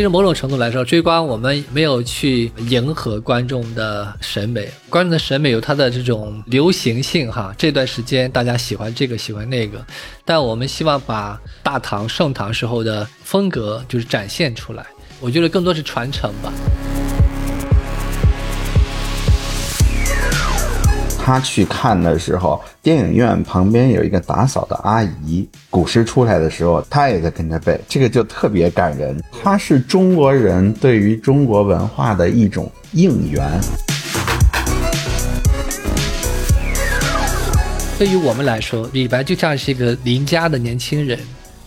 其实某种程度来说，追光我们没有去迎合观众的审美，观众的审美有它的这种流行性哈。这段时间大家喜欢这个喜欢那个，但我们希望把大唐盛唐时候的风格就是展现出来。我觉得更多是传承吧。他去看的时候，电影院旁边有一个打扫的阿姨，古诗出来的时候，他也在跟着背，这个就特别感人。它是中国人对于中国文化的一种应援。对于我们来说，李白就像是一个邻家的年轻人，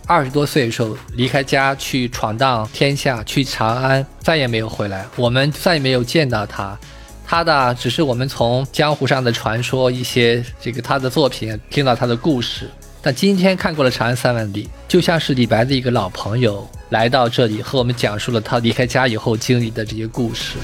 二十多岁的时候离开家去闯荡天下，去长安，再也没有回来，我们再也没有见到他。他的只是我们从江湖上的传说，一些这个他的作品听到他的故事。但今天看过了《长安三万里》，就像是李白的一个老朋友来到这里，和我们讲述了他离开家以后经历的这些故事。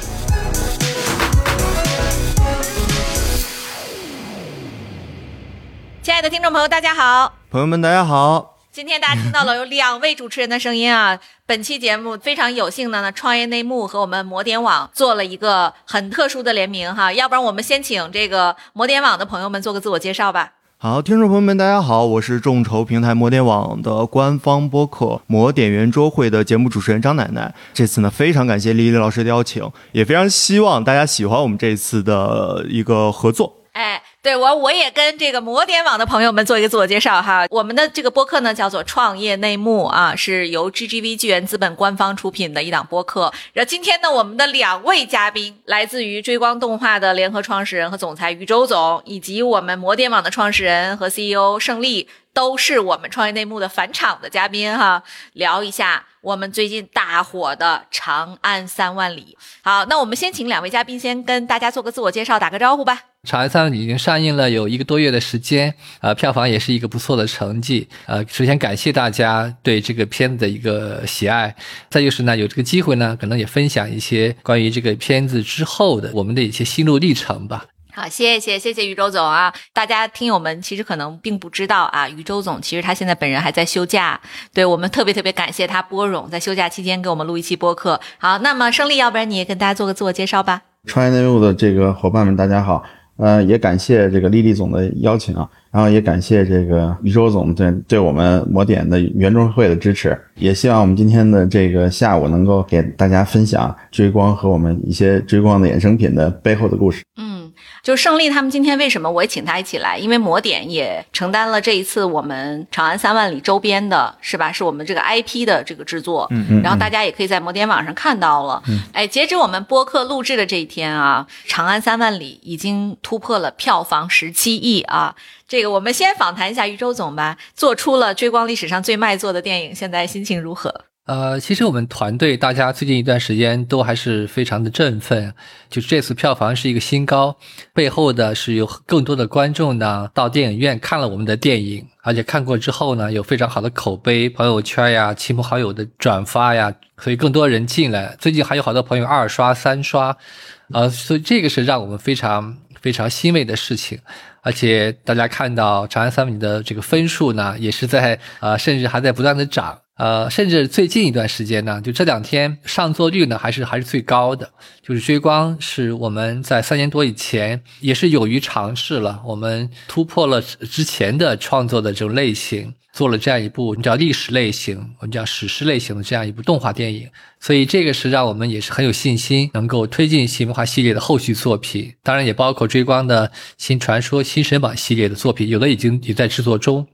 亲爱的听众朋友，大家好！朋友们，大家好！今天大家听到了 有两位主持人的声音啊！本期节目非常有幸的呢，创业内幕和我们摩点网做了一个很特殊的联名哈，要不然我们先请这个摩点网的朋友们做个自我介绍吧。好，听众朋友们，大家好，我是众筹平台摩点网的官方播客《摩点圆桌会》的节目主持人张奶奶。这次呢，非常感谢丽丽老师的邀请，也非常希望大家喜欢我们这次的一个合作。哎。对我，我也跟这个摩点网的朋友们做一个自我介绍哈。我们的这个播客呢，叫做创业内幕啊，是由 GGV 纪元资本官方出品的一档播客。然后今天呢，我们的两位嘉宾来自于追光动画的联合创始人和总裁于周总，以及我们摩点网的创始人和 CEO 胜利，都是我们创业内幕的返场的嘉宾哈，聊一下。我们最近大火的《长安三万里》，好，那我们先请两位嘉宾先跟大家做个自我介绍，打个招呼吧。《长安三万里》已经上映了有一个多月的时间，呃，票房也是一个不错的成绩，呃，首先感谢大家对这个片子的一个喜爱，再就是呢，有这个机会呢，可能也分享一些关于这个片子之后的我们的一些心路历程吧。好，谢谢谢谢于周总啊！大家听友们其实可能并不知道啊，于周总其实他现在本人还在休假，对我们特别特别感谢他播冗在休假期间给我们录一期播客。好，那么胜利，要不然你也跟大家做个自我介绍吧。创业内幕的这个伙伴们，大家好，呃，也感谢这个丽丽总的邀请啊，然后也感谢这个于周总对对我们魔点的圆桌会的支持，也希望我们今天的这个下午能够给大家分享追光和我们一些追光的衍生品的背后的故事。嗯。就胜利他们今天为什么我也请他一起来？因为魔点也承担了这一次我们长安三万里周边的，是吧？是我们这个 IP 的这个制作。嗯嗯。然后大家也可以在魔点网上看到了。嗯。哎，截止我们播客录制的这一天啊，长安三万里已经突破了票房十七亿啊！这个我们先访谈一下于周总吧。做出了追光历史上最卖座的电影，现在心情如何？呃，其实我们团队大家最近一段时间都还是非常的振奋，就是这次票房是一个新高，背后的是有更多的观众呢到电影院看了我们的电影，而且看过之后呢有非常好的口碑，朋友圈呀、亲朋好友的转发呀，所以更多人进来。最近还有好多朋友二刷、三刷，呃，所以这个是让我们非常非常欣慰的事情。而且大家看到《长安三万里》的这个分数呢，也是在呃，甚至还在不断的涨。呃，甚至最近一段时间呢，就这两天上座率呢，还是还是最高的。就是追光是我们在三年多以前也是勇于尝试了，我们突破了之前的创作的这种类型，做了这样一部你叫历史类型，我们叫史诗类型的这样一部动画电影。所以这个是让我们也是很有信心，能够推进新文化系列的后续作品。当然也包括追光的新传说、新神榜系列的作品，有的已经也在制作中。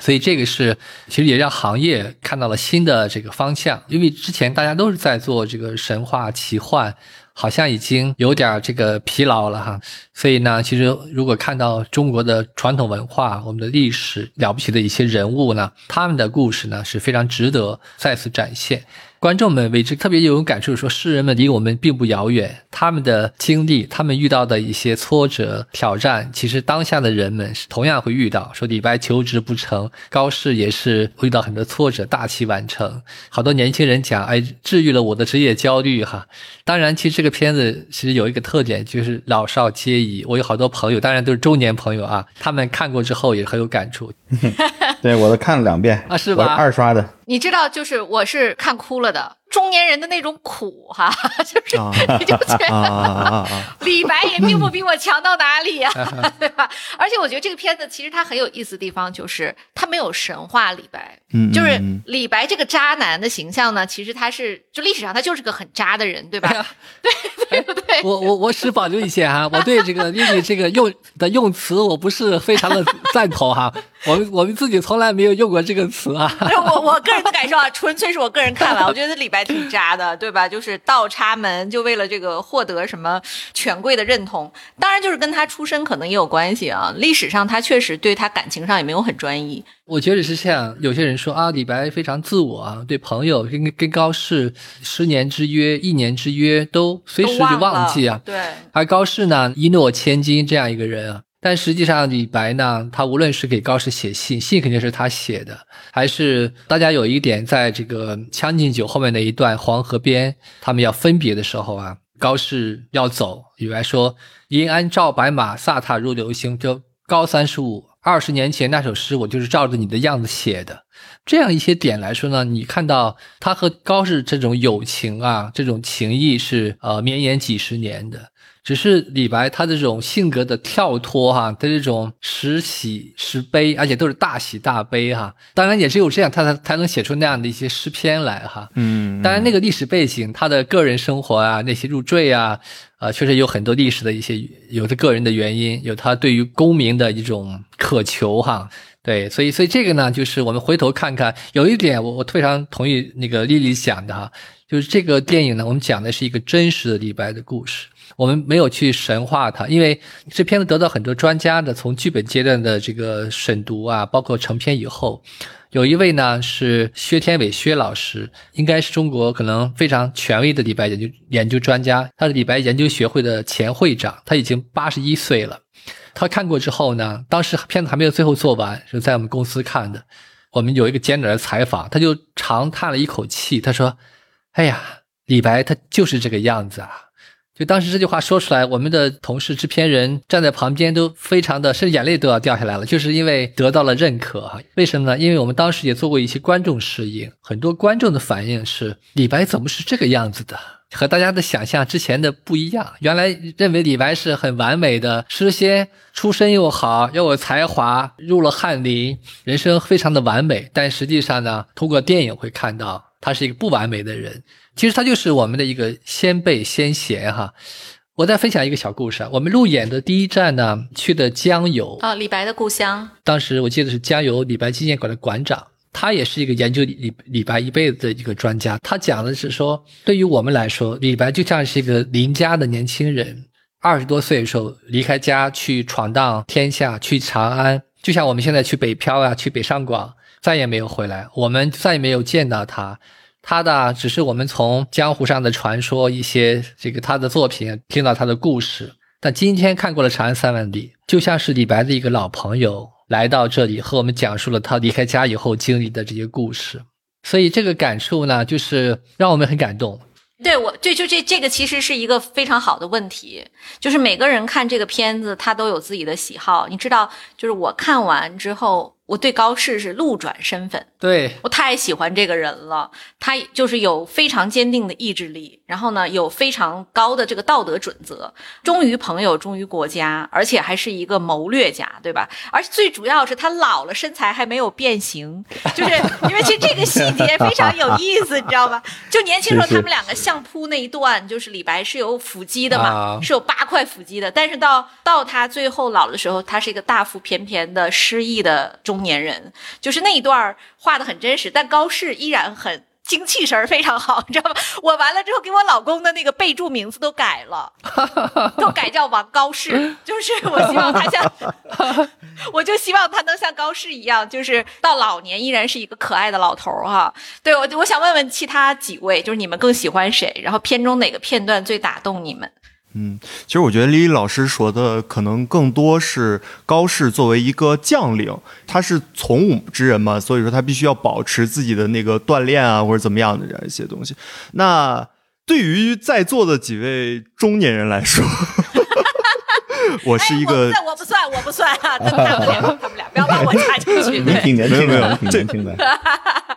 所以这个是，其实也让行业看到了新的这个方向，因为之前大家都是在做这个神话奇幻，好像已经有点这个疲劳了哈。所以呢，其实如果看到中国的传统文化、我们的历史了不起的一些人物呢，他们的故事呢是非常值得再次展现。观众们为之特别有感触，说诗人们离我们并不遥远，他们的经历，他们遇到的一些挫折挑战，其实当下的人们是同样会遇到。说李白求职不成，高适也是遇到很多挫折，大器晚成。好多年轻人讲，哎，治愈了我的职业焦虑哈。当然，其实这个片子其实有一个特点，就是老少皆宜。我有好多朋友，当然都是中年朋友啊，他们看过之后也很有感触。对，我都看了两遍啊，是吧？二刷的。你知道，就是我是看哭了的。中年人的那种苦哈，就是啊你就觉得！李白也并不比我强到哪里呀、对吧？而且我觉得这个片子其实它很有意思的地方就是它没有神话李白，嗯，就是嗯李白这个渣男的形象呢，其实他是就历史上他就是个很渣的人，对吧？对对不对？我我我只保留一些哈，我对这个丽丽这个用的用词我不是非常的赞同哈，我们我们自己从来没有用过这个词啊。不是我我个人的感受啊，纯粹是我个人看法，我觉得李白挺渣的，对吧？就是倒插门，就为了这个获得什么权贵的认同，当然就是跟他出身可能也有关系啊。历史上他确实对他感情上也没有很专一，我觉得是这样，有些人说啊，李白非常自我啊，对朋友跟跟高适十年之约、一年之约都随时就忘忘记啊。对，而高适呢，一诺千金这样一个人啊，但实际上李白呢，他无论是给高适写信，信肯定是他写的，还是大家有一点，在这个《将进酒》后面的一段黄河边，他们要分别的时候啊，高适要走，李白说：“银鞍照白马，飒沓如流星。”就高三十五，二十年前那首诗，我就是照着你的样子写的。这样一些点来说呢，你看到他和高适这种友情啊，这种情谊是呃绵延几十年的。只是李白他的这种性格的跳脱哈，他这种时喜时悲，而且都是大喜大悲哈。当然也只有这样，他才才能写出那样的一些诗篇来哈。嗯，当然，那个历史背景，他的个人生活啊，那些入赘啊，呃，确实有很多历史的一些有他个人的原因，有他对于功名的一种渴求哈。对，所以所以这个呢，就是我们回头看看，有一点我我非常同意那个丽丽讲的哈，就是这个电影呢，我们讲的是一个真实的李白的故事。我们没有去神化它，因为这片子得到很多专家的从剧本阶段的这个审读啊，包括成片以后，有一位呢是薛天伟薛老师，应该是中国可能非常权威的李白研究研究专家，他是李白研究学会的前会长，他已经八十一岁了。他看过之后呢，当时片子还没有最后做完，是在我们公司看的。我们有一个简短的采访，他就长叹了一口气，他说：“哎呀，李白他就是这个样子啊。”就当时这句话说出来，我们的同事制片人站在旁边都非常的，甚至眼泪都要掉下来了，就是因为得到了认可啊。为什么呢？因为我们当时也做过一些观众试映，很多观众的反应是李白怎么是这个样子的，和大家的想象之前的不一样。原来认为李白是很完美的诗仙，出身又好，又有才华，入了翰林，人生非常的完美。但实际上呢，通过电影会看到他是一个不完美的人。其实他就是我们的一个先辈先贤哈。我再分享一个小故事啊，我们路演的第一站呢，去的江油，啊，李白的故乡，当时我记得是江油李白纪念馆的馆长，他也是一个研究李李白一辈子的一个专家。他讲的是说，对于我们来说，李白就像是一个邻家的年轻人，二十多岁的时候离开家去闯荡天下，去长安，就像我们现在去北漂啊，去北上广，再也没有回来，我们再也没有见到他。他的只是我们从江湖上的传说，一些这个他的作品听到他的故事。但今天看过了《长安三万里》，就像是李白的一个老朋友来到这里，和我们讲述了他离开家以后经历的这些故事。所以这个感触呢，就是让我们很感动。对我，这就这这个其实是一个非常好的问题，就是每个人看这个片子，他都有自己的喜好。你知道，就是我看完之后，我对高适是路转身份。对，我太喜欢这个人了，他就是有非常坚定的意志力，然后呢，有非常高的这个道德准则，忠于朋友，忠于国家，而且还是一个谋略家，对吧？而且最主要是他老了，身材还没有变形，就是 因为其实这个细节非常有意思，你知道吧？就年轻时候他们两个相扑那一段，就是李白是有腹肌的嘛，啊是有八块腹肌的，但是到到他最后老的时候，他是一个大腹便便的失意的中中年人，就是那一段画的很真实，但高适依然很。精气神儿非常好，你知道吗？我完了之后给我老公的那个备注名字都改了，都改叫王高适，就是我希望他像，我就希望他能像高适一样，就是到老年依然是一个可爱的老头儿哈。对我，我想问问其他几位，就是你们更喜欢谁？然后片中哪个片段最打动你们？其实我觉得李李老师说的可能更多是高适作为一个将领，他是从武之人嘛，所以说他必须要保持自己的那个锻炼啊，或者怎么样的这样一些东西。那对于在座的几位中年人来说 我是一个哎、我不算，我不算，我不算啊！他们俩，他们俩，不要把我插进去。对，你挺年轻的，挺年轻的。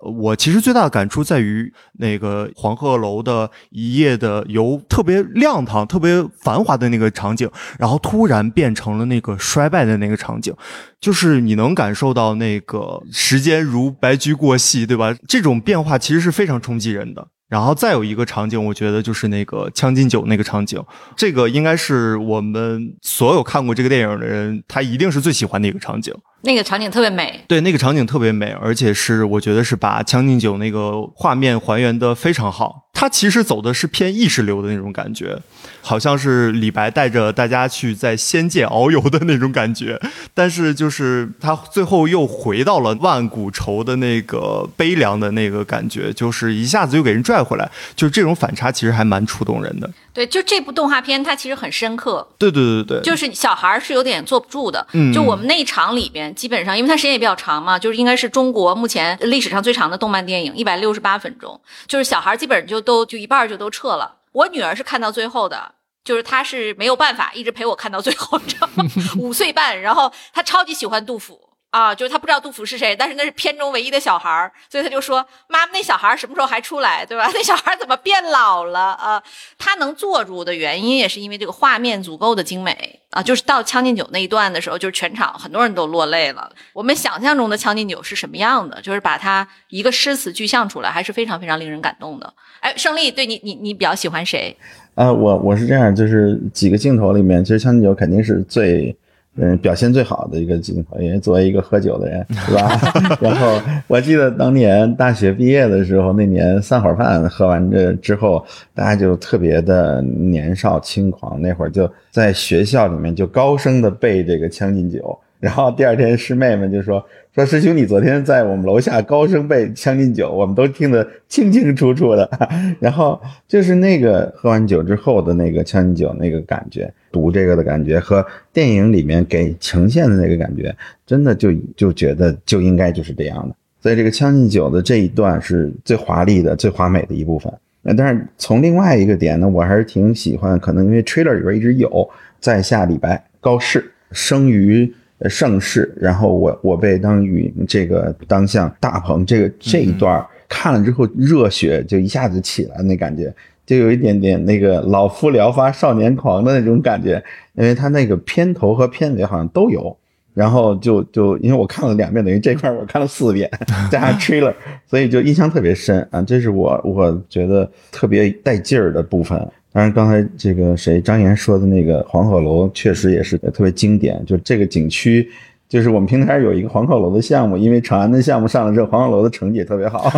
我其实最大的感触在于那个黄鹤楼的一夜的由特别亮堂、特别繁华的那个场景，然后突然变成了那个衰败的那个场景，就是你能感受到那个时间如白驹过隙，对吧？这种变化其实是非常冲击人的。然后再有一个场景，我觉得就是那个《将进酒》那个场景，这个应该是我们所有看过这个电影的人，他一定是最喜欢的一个场景。那个场景特别美，对，那个场景特别美，而且是我觉得是把《将进酒》那个画面还原的非常好。它其实走的是偏意识流的那种感觉，好像是李白带着大家去在仙界遨游的那种感觉，但是就是他最后又回到了万古愁的那个悲凉的那个感觉，就是一下子又给人拽回来，就是这种反差其实还蛮触动人的。对，就这部动画片它其实很深刻。对对对对，就是小孩是有点坐不住的。嗯，就我们那一场里边，基本上因为它时间也比较长嘛，就是应该是中国目前历史上最长的动漫电影，一百六十八分钟，就是小孩基本上就都就一半就都撤了。我女儿是看到最后的，就是她是没有办法一直陪我看到最后，你知道吗？五岁半，然后她超级喜欢杜甫。啊，就是他不知道杜甫是谁，但是那是片中唯一的小孩儿，所以他就说：“妈妈，那小孩儿什么时候还出来，对吧？那小孩儿怎么变老了啊？”他能坐住的原因也是因为这个画面足够的精美啊。就是到《将进酒》那一段的时候，就是全场很多人都落泪了。我们想象中的《将进酒》是什么样的？就是把它一个诗词具象出来，还是非常非常令人感动的。哎，胜利，对你，你你比较喜欢谁？呃，我我是这样，就是几个镜头里面，其实《将进酒》肯定是最。嗯，表现最好的一个镜头，因为作为一个喝酒的人，是吧？然后我记得当年大学毕业的时候，那年散伙饭喝完这之后，大家就特别的年少轻狂，那会儿就在学校里面就高声的背这个《将进酒》，然后第二天师妹们就说。说师兄，你昨天在我们楼下高声背《将进酒》，我们都听得清清楚楚的。然后就是那个喝完酒之后的那个《将进酒》那个感觉，读这个的感觉和电影里面给呈现的那个感觉，真的就就觉得就应该就是这样的。所以这个《将进酒》的这一段是最华丽的、最华美的一部分。但是从另外一个点呢，我还是挺喜欢，可能因为 trailer 里边一直有在下李白高适生于。盛世，然后我我被当与这个当向大鹏，这个这一段看了之后，热血就一下子起来，那感觉就有一点点那个老夫聊发少年狂的那种感觉，因为他那个片头和片尾好像都有，然后就就因为我看了两遍，等于这块我看了四遍，加上 trailer，所以就印象特别深啊，这是我我觉得特别带劲儿的部分。当然，刚才这个谁张岩说的那个黄鹤楼，确实也是特别经典。就这个景区，就是我们平台有一个黄鹤楼的项目，因为长安的项目上了之后，黄鹤楼的成绩也特别好，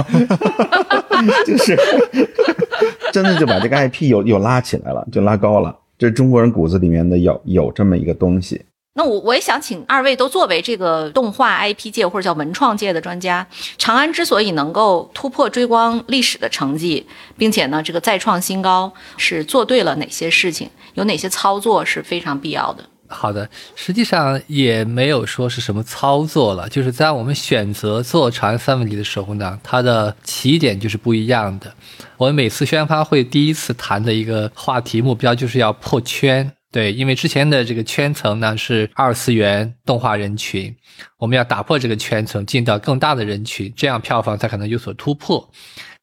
就是真的就把这个 IP 又又拉起来了，就拉高了。这中国人骨子里面的有有这么一个东西。那我我也想请二位都作为这个动画 IP 界或者叫文创界的专家，长安之所以能够突破追光历史的成绩，并且呢这个再创新高，是做对了哪些事情？有哪些操作是非常必要的？好的，实际上也没有说是什么操作了，就是在我们选择做长安三问题的时候呢，它的起点就是不一样的。我们每次宣发会第一次谈的一个话题目标就是要破圈。对，因为之前的这个圈层呢是二次元动画人群，我们要打破这个圈层，进到更大的人群，这样票房才可能有所突破。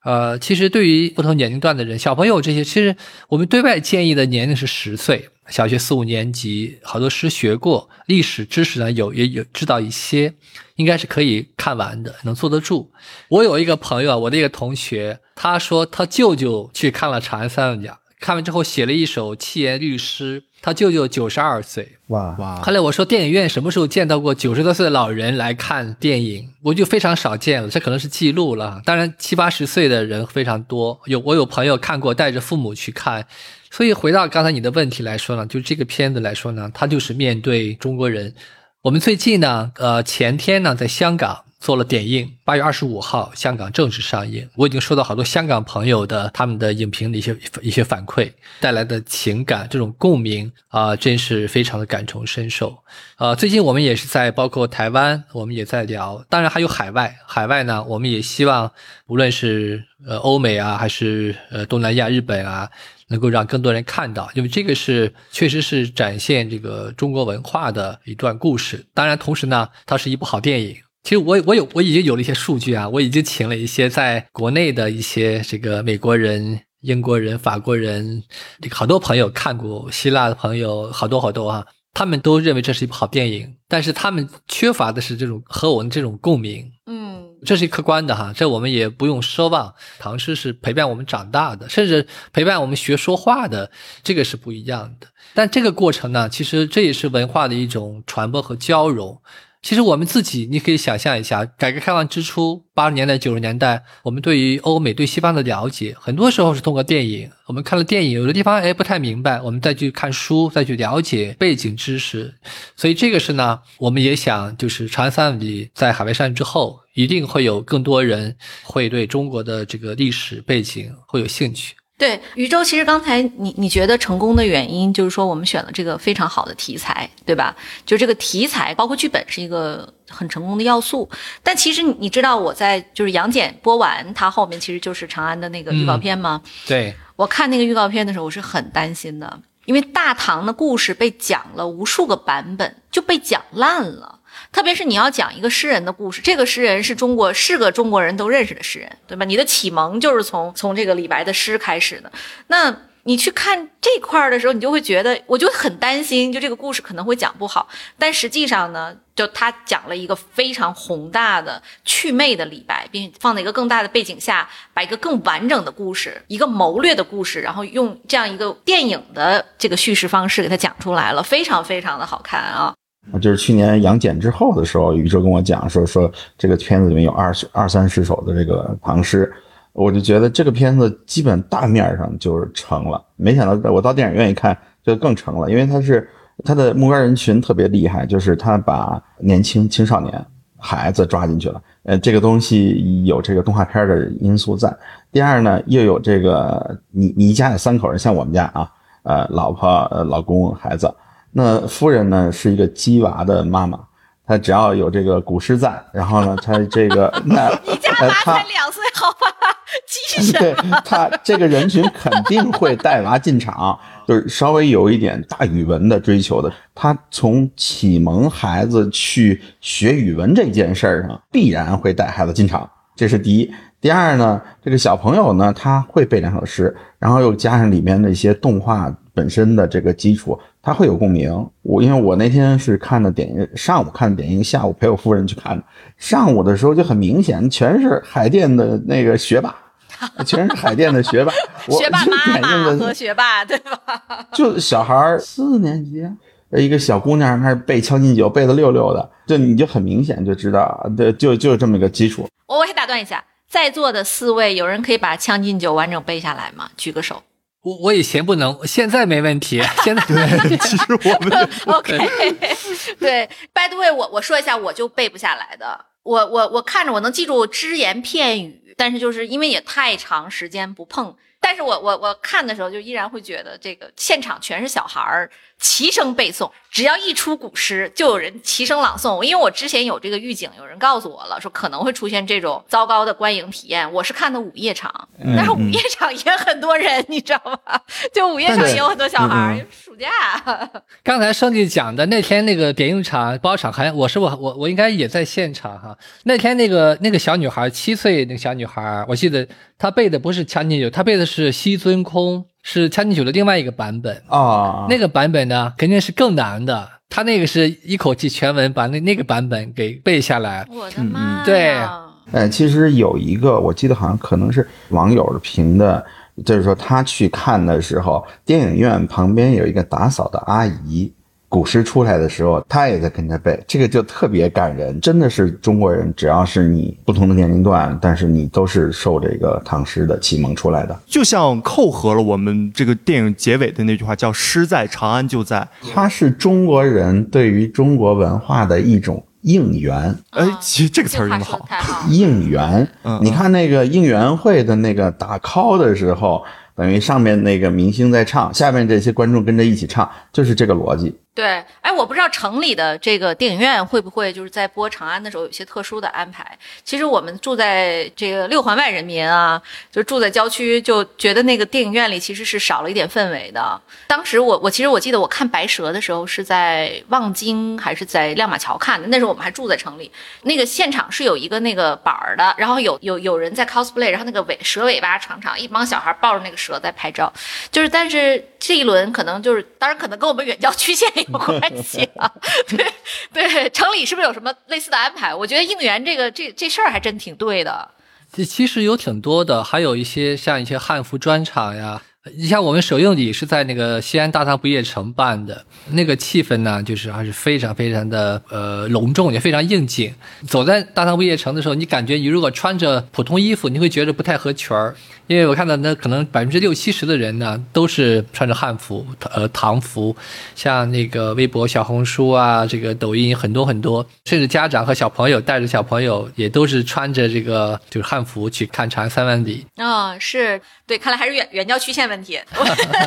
呃，其实对于不同年龄段的人，小朋友这些，其实我们对外建议的年龄是十岁，小学四五年级，好多诗学过，历史知识呢有也有知道一些，应该是可以看完的，能坐得住。我有一个朋友啊，我的一个同学，他说他舅舅去看了《长安三万讲》，看完之后写了一首七言律诗。他舅舅九十二岁，哇哇！后来我说电影院什么时候见到过九十多岁的老人来看电影？我就非常少见了，这可能是记录了。当然七八十岁的人非常多，有我有朋友看过，带着父母去看。所以回到刚才你的问题来说呢，就这个片子来说呢，它就是面对中国人。我们最近呢，呃，前天呢，在香港。做了点映，八月二十五号香港正式上映。我已经收到好多香港朋友的他们的影评的一些一些反馈，带来的情感这种共鸣啊，真是非常的感同身受。呃，最近我们也是在包括台湾，我们也在聊，当然还有海外。海外呢，我们也希望无论是呃欧美啊，还是呃东南亚、日本啊，能够让更多人看到，因为这个是确实是展现这个中国文化的一段故事。当然，同时呢，它是一部好电影。其实我我有我已经有了一些数据啊，我已经请了一些在国内的一些这个美国人、英国人、法国人，这个好多朋友看过，希腊的朋友好多好多啊，他们都认为这是一部好电影，但是他们缺乏的是这种和我们这种共鸣。嗯这是客观的哈，这我们也不用奢望。唐诗是陪伴我们长大的，甚至陪伴我们学说话的，这个是不一样的。但这个过程呢，其实这也是文化的一种传播和交融。其实我们自己，你可以想象一下，改革开放之初，八十年代、九十年代，我们对于欧美、对西方的了解，很多时候是通过电影。我们看了电影，有的地方哎不太明白，我们再去看书，再去了解背景知识。所以这个是呢，我们也想，就是《长安三万里》在海外上映之后，一定会有更多人会对中国的这个历史背景会有兴趣。对，宇宙，其实刚才你你觉得成功的原因，就是说我们选了这个非常好的题材，对吧？就这个题材，包括剧本是一个很成功的要素。但其实你你知道我在就是杨戬播完，它后面其实就是长安的那个预告片吗？对，我看那个预告片的时候，我是很担心的，因为大唐的故事被讲了无数个版本，就被讲烂了。特别是你要讲一个诗人的故事，这个诗人是中国是个中国人都认识的诗人，对吧？你的启蒙就是从从这个李白的诗开始的。那你去看这块儿的时候，你就会觉得，我就很担心，就这个故事可能会讲不好。但实际上呢，就他讲了一个非常宏大的祛魅的李白，并放在一个更大的背景下，把一个更完整的故事，一个谋略的故事，然后用这样一个电影的这个叙事方式给它讲出来了，非常非常的好看啊。就是去年杨戬之后的时候，宇宙跟我讲说说这个片子里面有二十二三十首的这个唐诗，我就觉得这个片子基本大面上就是成了。没想到我到电影院一看，就更成了，因为它是它的目标人群特别厉害，就是他把年轻青少年孩子抓进去了。呃，这个东西有这个动画片的因素在。第二呢，又有这个你你一家有三口人，像我们家啊，呃，老婆、老公、孩子。那夫人呢是一个鸡娃的妈妈，她只要有这个古诗在，然后呢，她这个 那你家娃才两岁，好吧？鸡 什对么？他这个人群肯定会带娃进场，就是稍微有一点大语文的追求的。她从启蒙孩子去学语文这件事儿上，必然会带孩子进场，这是第一。第二呢，这个小朋友呢，他会背两首诗，然后又加上里面的一些动画本身的这个基础，他会有共鸣。我因为我那天是看的点映，上午看的点映，下午陪我夫人去看的。上午的时候就很明显，全是海淀的那个学霸，全是海淀的学霸。我学霸就妈妈 和学霸，对吧？就小孩四年级，一个小姑娘开始背《将进酒》，背的溜溜的，就你就很明显就知道，对，就就这么一个基础。我我先打断一下，在座的四位，有人可以把《将进酒》完整背下来吗？举个手。我我以前不能，现在没问题，现在对，其实我们 OK，对，By the way，我我说一下，我就背不下来的。我我我看着我能记住只言片语，但是就是因为也太长时间不碰，但是我我我看的时候就依然会觉得这个现场全是小孩儿齐声背诵，只要一出古诗，就有人齐声朗诵。因为我之前有这个预警，有人告诉我了，说可能会出现这种糟糕的观影体验。我是看的午夜场，但是午夜场也很多人，你知道吗？就午夜场也有很多小孩儿，嗯暑假。刚才胜利讲的那天那个点映场包场还我是我我我应该也在现场哈。那天那个那个小女孩七岁那个小女孩，我记得她背的不是《将进酒》，她背的是《西尊空》，是《将进酒》的另外一个版本。啊，那个版本呢，肯定是更难的。他那个是一口气全文把那那个版本给背下来。我的妈呀！对哎，其实有一个，我记得好像可能是网友评的，就是说他去看的时候，电影院旁边有一个打扫的阿姨，古诗出来的时候，他也在跟着背，这个就特别感人。真的是中国人，只要是你不同的年龄段，但是你都是受这个唐诗的启蒙出来的。就像扣合了我们这个电影结尾的那句话，叫“诗在长安就在它是中国人对于中国文化的一种应援。”。哎啊，其实这个词儿用的好。应援嗯，你看那个应援会的那个打 call 的时候，等于上面那个明星在唱，下面这些观众跟着一起唱，就是这个逻辑。对，哎，我不知道城里的这个电影院会不会就是在播《长安》的时候有些特殊的安排。其实我们住在这个六环外人民啊，就住在郊区，就觉得那个电影院里其实是少了一点氛围的。当时我我其实我记得我看《白蛇》的时候是在望京还是在亮马桥看的，那时候我们还住在城里。那个现场是有一个那个板儿的，然后有有有人在 cosplay，然后那个尾蛇尾巴长长，一帮小孩抱着那个蛇在拍照。就是，但是这一轮可能就是，当然可能跟我们远郊区县有关系啊。对对，城里是不是有什么类似的安排？我觉得应援这个这这事儿还真挺对的。这其实有挺多的，还有一些像一些汉服专场呀。你像我们首映礼是在那个西安大唐不夜城办的，那个气氛呢，就是还是非常非常的呃隆重，也非常应景。走在大唐不夜城的时候，你感觉你如果穿着普通衣服，你会觉得不太合群儿。因为我看到那可能百分之六七十的人呢，都是穿着汉服，呃，唐服，像那个微博、小红书啊，这个抖音很多很多，甚至家长和小朋友带着小朋友也都是穿着这个就是汉服去看《长安三万里》。啊，是对，看来还是远远郊区县问题。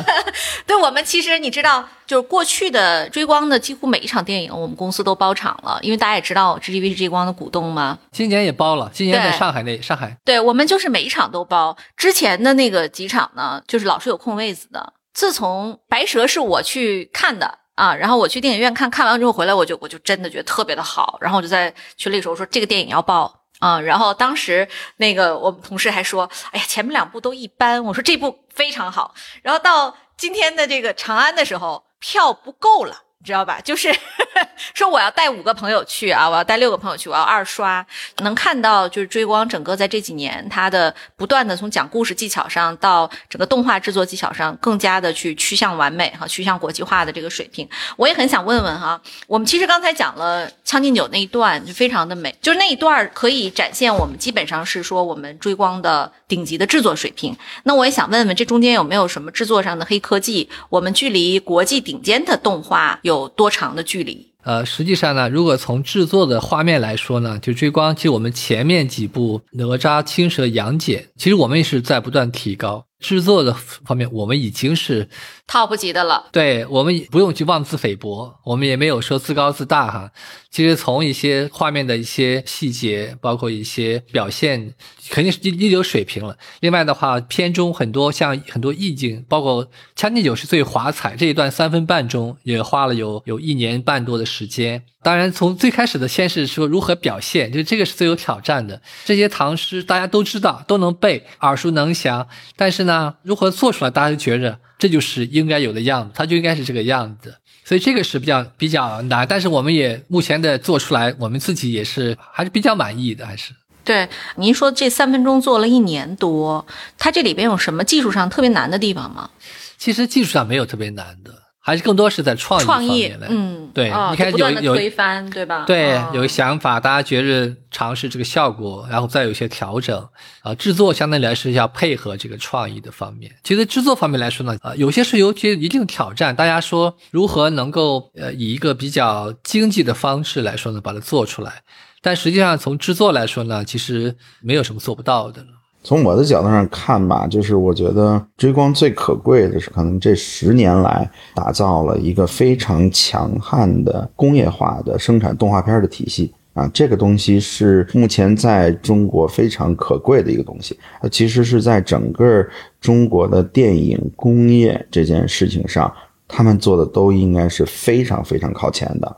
对我们其实你知道，就是过去的追光的几乎每一场电影，我们公司都包场了，因为大家也知道 GTV 是追光的股东嘛。今年也包了，今年在上海那上海，对我们就是每一场都包。之前的那个几场呢，就是老是有空位子的。自从《白蛇》是我去看的啊，然后我去电影院看看完之后回来，我就我就真的觉得特别的好，然后我就在群里说我说这个电影要报嗯。然后当时那个我们同事还说，哎呀，前面两部都一般，我说这部非常好。然后到今天的这个长安的时候，票不够了。知道吧？就是 说我要带五个朋友去啊，我要带六个朋友去，我要二刷，能看到就是追光整个在这几年它的不断的从讲故事技巧上到整个动画制作技巧上更加的去趋向完美哈，趋向国际化的这个水平。我也很想问问哈，我们其实刚才讲了《将进酒》那一段就非常的美，就是那一段可以展现我们基本上是说我们追光的顶级的制作水平。那我也想问问这中间有没有什么制作上的黑科技？我们距离国际顶尖的动画有。有多长的距离？呃，实际上呢，如果从制作的画面来说呢，就追光，其实我们前面几部哪吒、青蛇、杨戬，其实我们也是在不断提高。制作的方面，我们已经是 top 级的了。对我们不用去妄自菲薄，我们也没有说自高自大哈。其实从一些画面的一些细节，包括一些表现，肯定是一一流水平了。另外的话，片中很多像很多意境，包括《将进酒》是最华彩这一段三分半钟，也花了有有一年半多的时间。当然，从最开始的先是说如何表现，就这个是最有挑战的。这些唐诗大家都知道，都能背，耳熟能详。但是呢，如何做出来，大家就觉着这就是应该有的样子，它就应该是这个样子。所以这个是比较比较难。但是我们也目前的做出来，我们自己也是还是比较满意的，还是。对，您说这三分钟做了一年多，它这里边有什么技术上特别难的地方吗？其实技术上没有特别难的。还是更多是在创意方面的，嗯，对，你看有有推翻，对吧？对，有想法，大家觉着尝试这个效果，然后再有一些调整啊。制作相对来说要配合这个创意的方面。其实制作方面来说呢，啊，有些是有些一定挑战。大家说如何能够呃以一个比较经济的方式来说呢，把它做出来？但实际上从制作来说呢，其实没有什么做不到的。从我的角度上看吧，就是我觉得追光最可贵的是，可能这十年来打造了一个非常强悍的工业化的生产动画片的体系啊，这个东西是目前在中国非常可贵的一个东西。它其实是在整个中国的电影工业这件事情上，他们做的都应该是非常非常靠前的。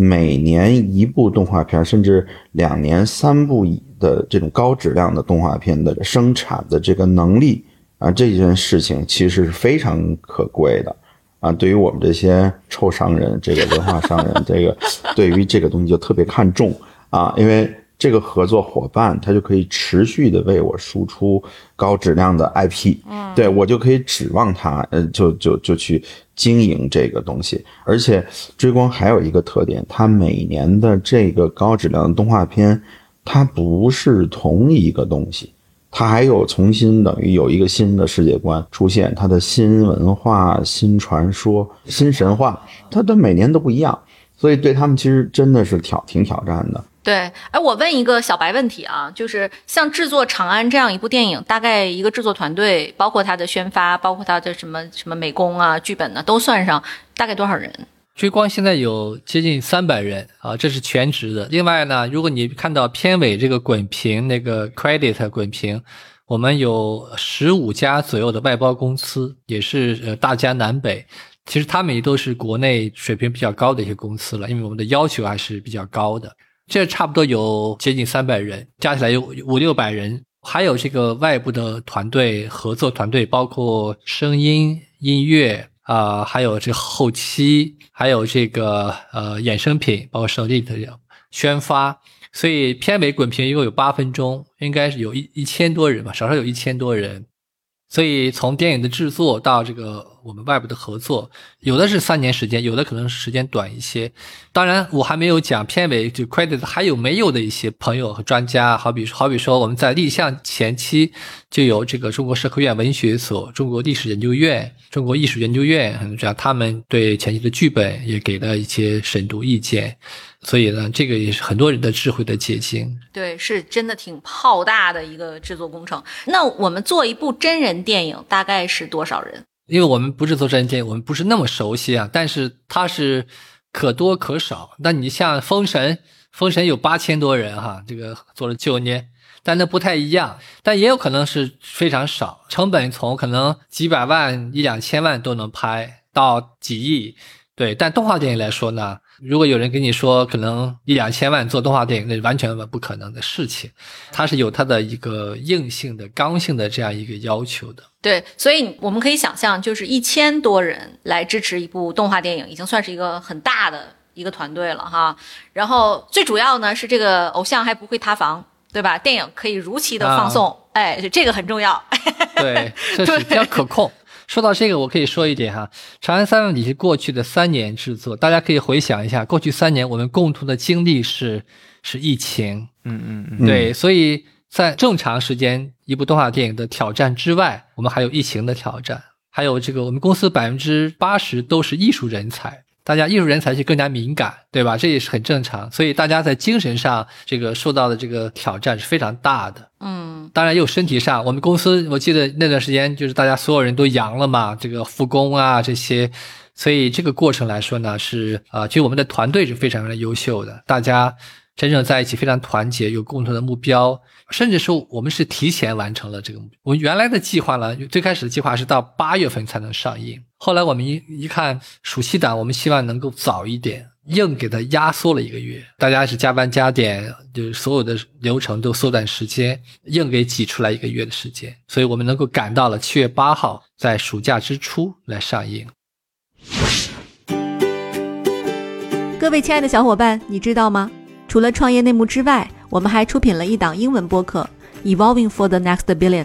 每年一部动画片，甚至两年三部以的这种高质量的动画片的生产的这个能力啊，这件事情其实是非常可贵的啊。对于我们这些臭商人，这个文化商人，这个对于这个东西就特别看重啊，因为。这个合作伙伴，他就可以持续的为我输出高质量的 IP，嗯，对我就可以指望他，呃，就就就去经营这个东西。而且追光还有一个特点，它每年的这个高质量的动画片，它不是同一个东西，它还有重新等于有一个新的世界观出现，它的新文化、新传说、新神话，它的每年都不一样，所以对他们其实真的是挑挺挑战的。对，哎，我问一个小白问题啊，就是像制作《长安》这样一部电影，大概一个制作团队，包括它的宣发，包括它的什么什么美工啊、剧本呢，都算上，大概多少人？追光现在有接近三百人啊，这是全职的。另外呢，如果你看到片尾这个滚屏那个 credit 滚屏，我们有十五家左右的外包公司，也是呃大江南北。其实他们也都是国内水平比较高的一些公司了，因为我们的要求还是比较高的。这差不多有接近三百人，加起来有五六百人，还有这个外部的团队合作团队，包括声音、音乐。啊，还有这后期，还有这个呃衍生品，包括省力的宣发，所以片尾滚屏一共有八分钟，应该是有一一千多人吧，少说有一千多人。所以从电影的制作到这个我们外部的合作，有的是三年时间，有的可能时间短一些。当然，我还没有讲片尾就 credit 还有没有的一些朋友和专家，好比好比说我们在立项前期就有这个中国社科院文学所、中国历史研究院、中国艺术研究院这样，他们对前期的剧本也给了一些审读意见。所以呢，这个也是很多人的智慧的结晶。对，是真的挺浩大的一个制作工程。那我们做一部真人电影，大概是多少人？因为我们不是做真人电影，我们不是那么熟悉啊。但是它是可多可少。那你像《封神》，《封神》有八千多人哈，这个做了九年，但那不太一样。但也有可能是非常少，成本从可能几百万、一两千万都能拍到几亿。对，但动画电影来说呢？如果有人跟你说可能一两千万做动画电影，那是完全不可能的事情，它是有它的一个硬性的、刚性的这样一个要求的。对，所以我们可以想象，就是一千多人来支持一部动画电影，已经算是一个很大的一个团队了哈。然后最主要呢是这个偶像还不会塌房，对吧？电影可以如期的放送，哎，这个很重要。对，这是比较可控。说到这个，我可以说一点哈，《长安三万里》是过去的三年制作，大家可以回想一下，过去三年我们共同的经历是是疫情，嗯嗯嗯，对，所以在正常时间一部动画电影的挑战之外，我们还有疫情的挑战，还有这个我们公司百分之八十都是艺术人才。大家艺术人才是更加敏感，对吧？这也是很正常。所以大家在精神上这个受到的这个挑战是非常大的。嗯，当然也有身体上。我们公司我记得那段时间就是大家所有人都阳了嘛，这个复工啊这些，所以这个过程来说呢是啊，其实我们的团队是非常非常优秀的，大家真正在一起非常团结，有共同的目标，甚至说我们是提前完成了这个。我们原来的计划呢，最开始的计划是到八月份才能上映。后来我们一一看暑期档，我们希望能够早一点，硬给它压缩了一个月。大家是加班加点，就是所有的流程都缩短时间，硬给挤出来一个月的时间。所以我们能够赶到了七月八号，在暑假之初来上映。各位亲爱的小伙伴，你知道吗？除了创业内幕之外，我们还出品了一档英文播客《Evolving for the Next Billion》。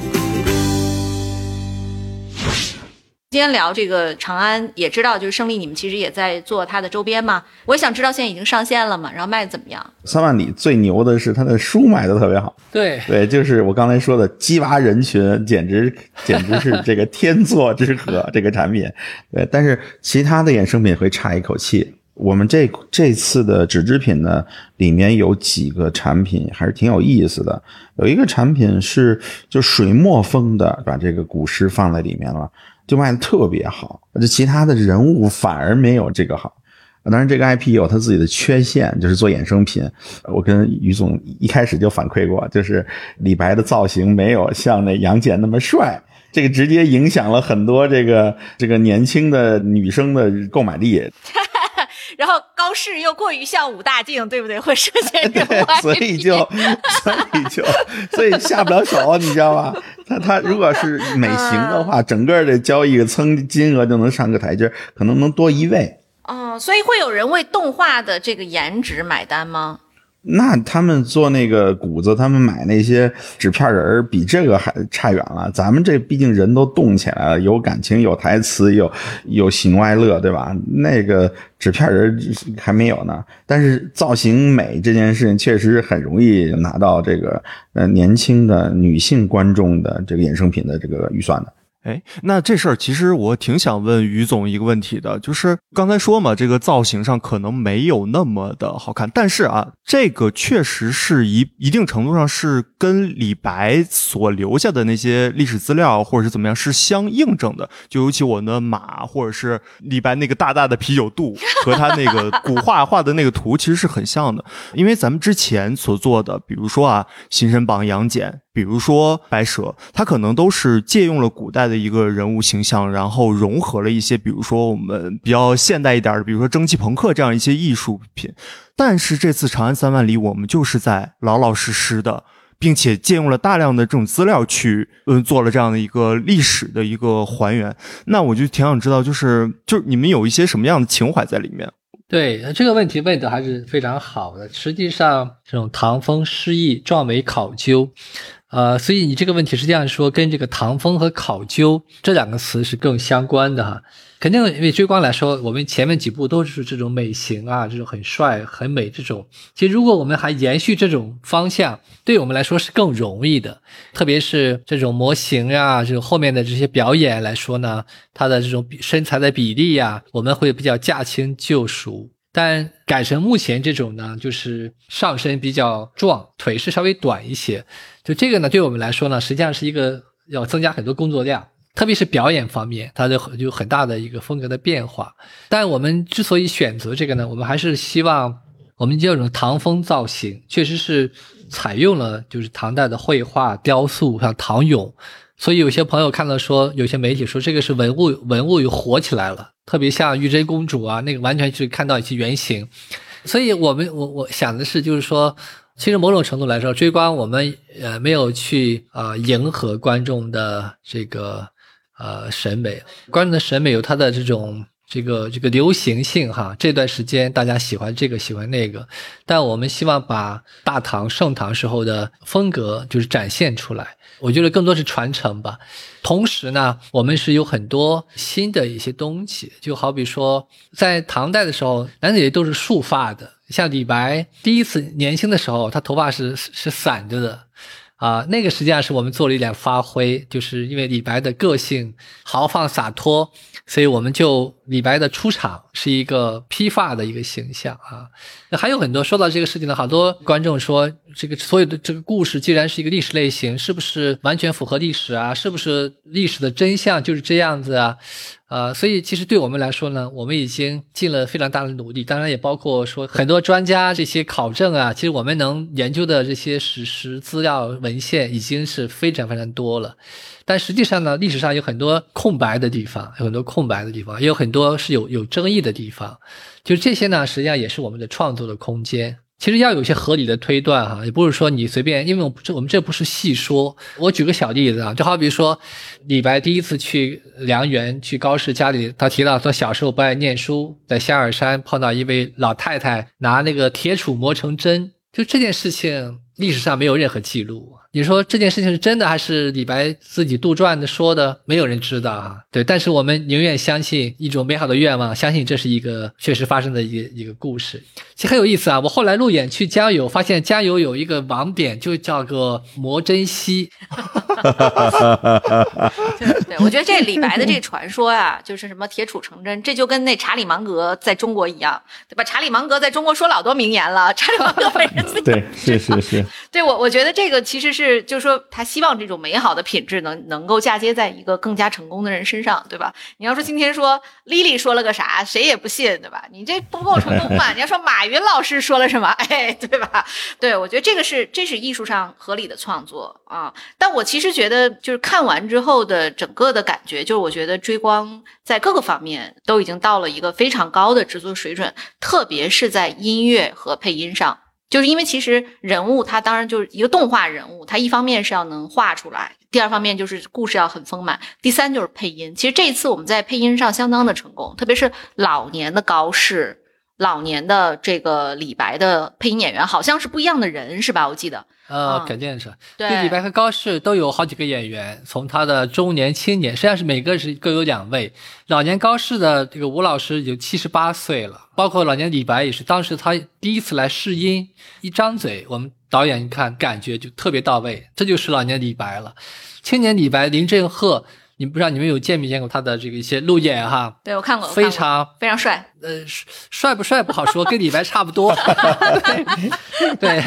今天聊这个长安，也知道就是胜利，你们其实也在做它的周边嘛。我也想知道现在已经上线了嘛，然后卖的怎么样？三万里最牛的是它的书卖的特别好，对对，就是我刚才说的鸡娃人群，简直简直是这个天作之合 这个产品。对，但是其他的衍生品会差一口气。我们这这次的纸制品呢，里面有几个产品还是挺有意思的。有一个产品是就水墨风的，把这个古诗放在里面了。就卖的特别好，就其他的人物反而没有这个好。当然，这个 IP 有它自己的缺陷，就是做衍生品。我跟于总一开始就反馈过，就是李白的造型没有像那杨戬那么帅，这个直接影响了很多这个这个年轻的女生的购买力。然后高适又过于像武大靖，对不对？会涉嫌对，所以就所以就所以下不了手，你知道吗？他他如果是美型的话，整个的交易蹭金额就能上个台阶，可能能多一位。哦，所以会有人为动画的这个颜值买单吗？那他们做那个谷子，他们买那些纸片人儿，比这个还差远了。咱们这毕竟人都动起来了，有感情，有台词，有有喜怒哀乐，对吧？那个纸片人还没有呢。但是造型美这件事情，确实很容易拿到这个呃年轻的女性观众的这个衍生品的这个预算的。哎，那这事儿其实我挺想问于总一个问题的，就是刚才说嘛，这个造型上可能没有那么的好看，但是啊，这个确实是一一定程度上是跟李白所留下的那些历史资料或者是怎么样是相印证的。就尤其我的马，或者是李白那个大大的啤酒肚和他那个 古画画的那个图，其实是很像的。因为咱们之前所做的，比如说啊，《新神榜》杨戬。比如说白蛇，它可能都是借用了古代的一个人物形象，然后融合了一些，比如说我们比较现代一点的，比如说蒸汽朋克这样一些艺术品。但是这次《长安三万里》，我们就是在老老实实的，并且借用了大量的这种资料去，嗯，做了这样的一个历史的一个还原。那我就挺想知道，就是就是你们有一些什么样的情怀在里面？对这个问题问的还是非常好的。实际上，这种唐风诗意、壮美考究。呃，所以你这个问题实际上说跟这个唐风和考究这两个词是更相关的哈。肯定因为追光来说，我们前面几部都是这种美型啊，这种很帅很美这种。其实如果我们还延续这种方向，对我们来说是更容易的。特别是这种模型呀，这种后面的这些表演来说呢，它的这种身材的比例呀，我们会比较驾轻就熟。但改成目前这种呢，就是上身比较壮，腿是稍微短一些。就这个呢，对我们来说呢，实际上是一个要增加很多工作量，特别是表演方面，它就有很大的一个风格的变化。但我们之所以选择这个呢，我们还是希望我们这种唐风造型，确实是采用了就是唐代的绘画雕塑，像唐俑。所以有些朋友看到说，有些媒体说这个是文物，文物又火起来了。特别像玉贞公主啊，那个完全是看到一些原型。所以我们我我想的是，就是说，其实某种程度来说，追光我们呃没有去啊迎合观众的这个呃审美，观众的审美有他的这种。这个这个流行性哈，这段时间大家喜欢这个喜欢那个，但我们希望把大唐盛唐时候的风格就是展现出来。我觉得更多是传承吧。同时呢，我们是有很多新的一些东西，就好比说在唐代的时候，男子也都是束发的，像李白第一次年轻的时候，他头发是是散着的。啊，那个实际上是我们做了一点发挥，就是因为李白的个性豪放洒脱，所以我们就李白的出场是一个披发的一个形象啊。那还有很多说到这个事情呢，好多观众说，这个所有的这个故事既然是一个历史类型，是不是完全符合历史啊？是不是历史的真相就是这样子啊？呃，所以其实对我们来说呢，我们已经尽了非常大的努力，当然也包括说很多专家这些考证啊，其实我们能研究的这些史实资料文献已经是非常非常多了。但实际上呢，历史上有很多空白的地方，有很多空白的地方，也有很多是有有争议的地方，就这些呢，实际上也是我们的创作的空间。其实要有一些合理的推断哈，也不是说你随便，因为我们这我们这不是细说。我举个小例子啊，就好比说，李白第一次去梁园去高适家里，他提到说小时候不爱念书，在象耳山碰到一位老太太拿那个铁杵磨成针，就这件事情历史上没有任何记录。你说这件事情是真的还是李白自己杜撰的说的？没有人知道啊。对，但是我们宁愿相信一种美好的愿望，相信这是一个确实发生的一个一个故事。其实很有意思啊。我后来路演去江油，发现江油有一个网点，就叫个磨针溪。对，我觉得这李白的这传说啊，就是什么铁杵成针，这就跟那查理芒格在中国一样，对吧？查理芒格在中国说老多名言了。查理芒格本人自己对，是是是。对我，我觉得这个其实是。就是说，他希望这种美好的品质能能够嫁接在一个更加成功的人身上，对吧？你要说今天说 Lily 说了个啥，谁也不信，对吧？你这不够成功嘛？你要说马云老师说了什么，哎，对吧？对我觉得这个是这是艺术上合理的创作啊。但我其实觉得，就是看完之后的整个的感觉，就是我觉得追光在各个方面都已经到了一个非常高的制作水准，特别是在音乐和配音上。就是因为其实人物他当然就是一个动画人物，他一方面是要能画出来，第二方面就是故事要很丰满，第三就是配音。其实这一次我们在配音上相当的成功，特别是老年的高适、老年的这个李白的配音演员，好像是不一样的人，是吧？我记得。呃，嗯肯定是。对李白和高适都有好几个演员，从他的中年、青年，实际上是每个是各有两位。老年高适的这个吴老师有七十八岁了，包括老年李白也是，当时他第一次来试音，一张嘴，我们导演一看，感觉就特别到位，这就是老年李白了。青年李白林振赫，你不知道你们有见没见过他的这个一些路演哈？对我看过，非常非常帅。呃，帅不帅不好说，跟李白差不多。对，对